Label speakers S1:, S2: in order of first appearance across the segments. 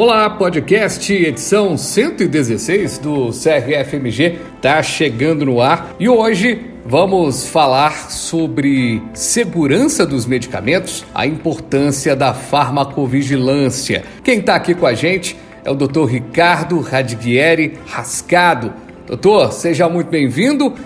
S1: Olá, podcast edição 116 do CRFMG está chegando no ar e hoje vamos falar sobre segurança dos medicamentos, a importância da farmacovigilância. Quem está aqui com a gente é o Dr. Ricardo Radiguieri Rascado. Doutor, seja muito bem-vindo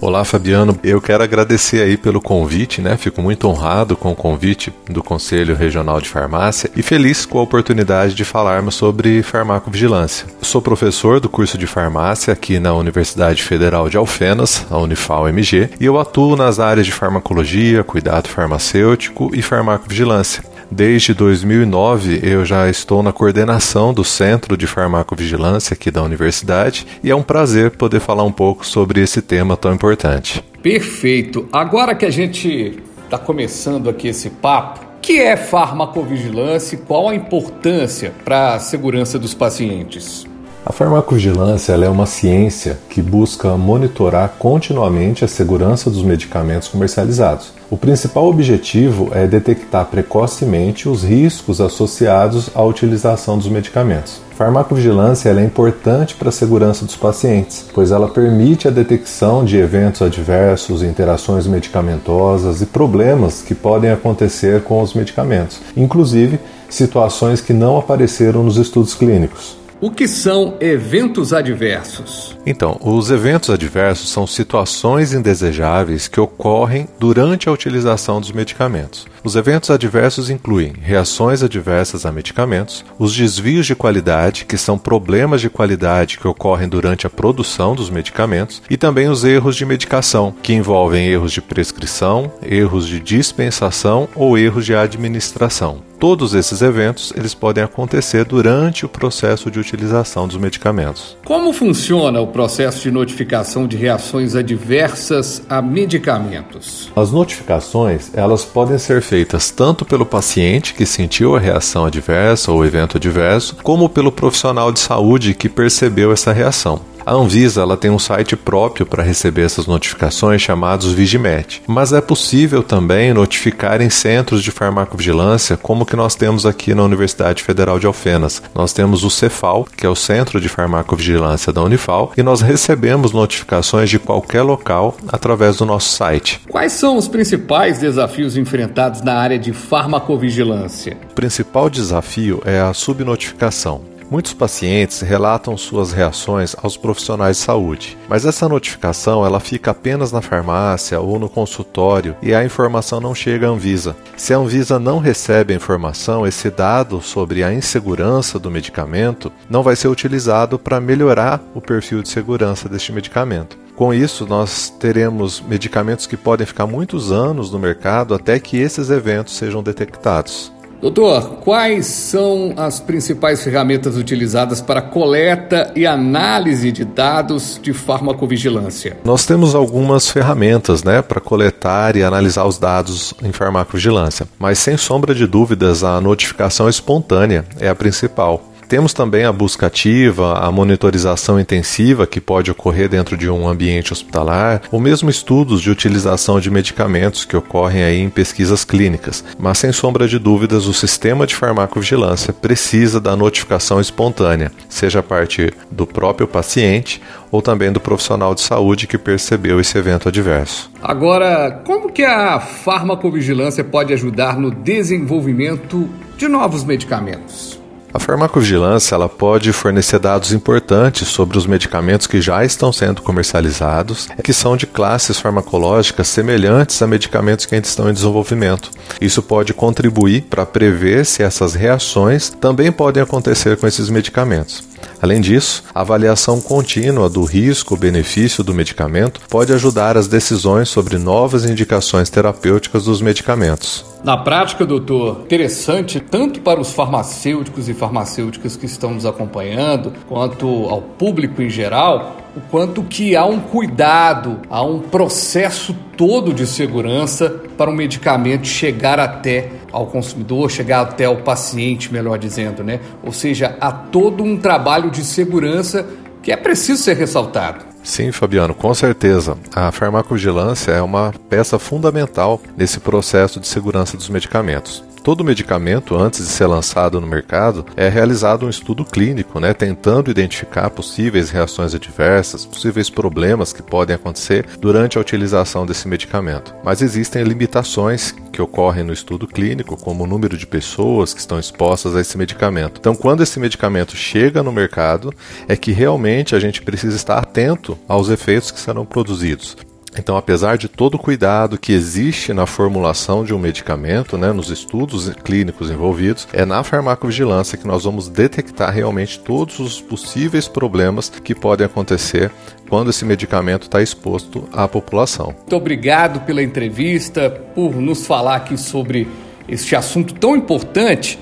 S2: Olá, Fabiano. Eu quero agradecer aí pelo convite, né? Fico muito honrado com o convite do Conselho Regional de Farmácia e feliz com a oportunidade de falarmos sobre farmacovigilância. Sou professor do curso de farmácia aqui na Universidade Federal de Alfenas, a Unifal-MG, e eu atuo nas áreas de farmacologia, cuidado farmacêutico e farmacovigilância. Desde 2009 eu já estou na coordenação do Centro de Farmacovigilância aqui da universidade e é um prazer poder falar um pouco sobre esse tema tão importante.
S1: Perfeito. Agora que a gente está começando aqui esse papo, que é farmacovigilância e qual a importância para a segurança dos pacientes?
S2: A farmacovigilância é uma ciência que busca monitorar continuamente a segurança dos medicamentos comercializados. O principal objetivo é detectar precocemente os riscos associados à utilização dos medicamentos. Farmacovigilância é importante para a segurança dos pacientes, pois ela permite a detecção de eventos adversos, interações medicamentosas e problemas que podem acontecer com os medicamentos, inclusive situações que não apareceram nos estudos clínicos.
S1: O que são eventos adversos?
S2: Então, os eventos adversos são situações indesejáveis que ocorrem durante a utilização dos medicamentos. Os eventos adversos incluem reações adversas a medicamentos, os desvios de qualidade, que são problemas de qualidade que ocorrem durante a produção dos medicamentos, e também os erros de medicação, que envolvem erros de prescrição, erros de dispensação ou erros de administração. Todos esses eventos eles podem acontecer durante o processo de utilização dos medicamentos.
S1: Como funciona o processo de notificação de reações adversas a medicamentos?
S2: As notificações elas podem ser feitas tanto pelo paciente que sentiu a reação adversa ou evento adverso, como pelo profissional de saúde que percebeu essa reação. A Anvisa ela tem um site próprio para receber essas notificações chamados Vigimet, mas é possível também notificar em centros de farmacovigilância, como que nós temos aqui na Universidade Federal de Alfenas. Nós temos o Cefal, que é o Centro de Farmacovigilância da Unifal, e nós recebemos notificações de qualquer local através do nosso site.
S1: Quais são os principais desafios enfrentados na área de farmacovigilância?
S2: O principal desafio é a subnotificação. Muitos pacientes relatam suas reações aos profissionais de saúde, mas essa notificação ela fica apenas na farmácia ou no consultório e a informação não chega à Anvisa. Se a Anvisa não recebe a informação, esse dado sobre a insegurança do medicamento não vai ser utilizado para melhorar o perfil de segurança deste medicamento. Com isso, nós teremos medicamentos que podem ficar muitos anos no mercado até que esses eventos sejam detectados.
S1: Doutor, quais são as principais ferramentas utilizadas para coleta e análise de dados de farmacovigilância?
S2: Nós temos algumas ferramentas né, para coletar e analisar os dados em farmacovigilância, mas sem sombra de dúvidas, a notificação espontânea é a principal. Temos também a busca ativa, a monitorização intensiva que pode ocorrer dentro de um ambiente hospitalar, ou mesmo estudos de utilização de medicamentos que ocorrem aí em pesquisas clínicas. Mas sem sombra de dúvidas, o sistema de farmacovigilância precisa da notificação espontânea, seja a partir do próprio paciente ou também do profissional de saúde que percebeu esse evento adverso.
S1: Agora, como que a farmacovigilância pode ajudar no desenvolvimento de novos medicamentos?
S2: A farmacovigilância ela pode fornecer dados importantes sobre os medicamentos que já estão sendo comercializados, que são de classes farmacológicas semelhantes a medicamentos que ainda estão em desenvolvimento. Isso pode contribuir para prever se essas reações também podem acontecer com esses medicamentos. Além disso, a avaliação contínua do risco-benefício do medicamento pode ajudar as decisões sobre novas indicações terapêuticas dos medicamentos.
S1: Na prática, doutor, interessante tanto para os farmacêuticos e farmacêuticas que estão nos acompanhando, quanto ao público em geral, o quanto que há um cuidado, há um processo todo de segurança para o medicamento chegar até ao consumidor, chegar até ao paciente, melhor dizendo, né? Ou seja, há todo um trabalho de segurança que é preciso ser ressaltado.
S2: Sim, Fabiano, com certeza. A farmacovigilância é uma peça fundamental nesse processo de segurança dos medicamentos. Todo medicamento, antes de ser lançado no mercado, é realizado um estudo clínico, né, tentando identificar possíveis reações adversas, possíveis problemas que podem acontecer durante a utilização desse medicamento. Mas existem limitações que ocorrem no estudo clínico, como o número de pessoas que estão expostas a esse medicamento. Então, quando esse medicamento chega no mercado, é que realmente a gente precisa estar atento aos efeitos que serão produzidos. Então, apesar de todo o cuidado que existe na formulação de um medicamento, né, nos estudos clínicos envolvidos, é na farmacovigilância que nós vamos detectar realmente todos os possíveis problemas que podem acontecer quando esse medicamento está exposto à população.
S1: Muito obrigado pela entrevista, por nos falar aqui sobre este assunto tão importante.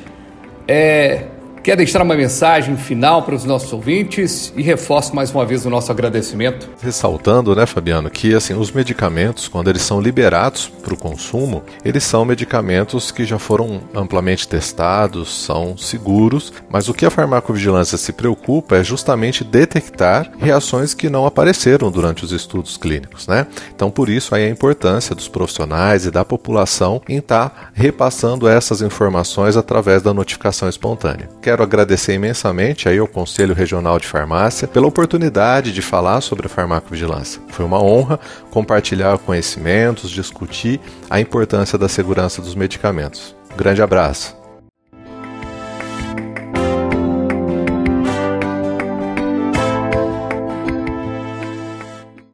S1: É, Quer deixar uma mensagem final para os nossos ouvintes e reforço mais uma vez o nosso agradecimento.
S2: Ressaltando, né, Fabiano, que assim os medicamentos, quando eles são liberados para o consumo, eles são medicamentos que já foram amplamente testados, são seguros, mas o que a farmacovigilância se preocupa é justamente detectar reações que não apareceram durante os estudos clínicos, né? Então, por isso aí a importância dos profissionais e da população em estar tá repassando essas informações através da notificação espontânea quero agradecer imensamente aí ao Conselho Regional de Farmácia pela oportunidade de falar sobre a farmacovigilância. Foi uma honra compartilhar conhecimentos, discutir a importância da segurança dos medicamentos. Grande abraço.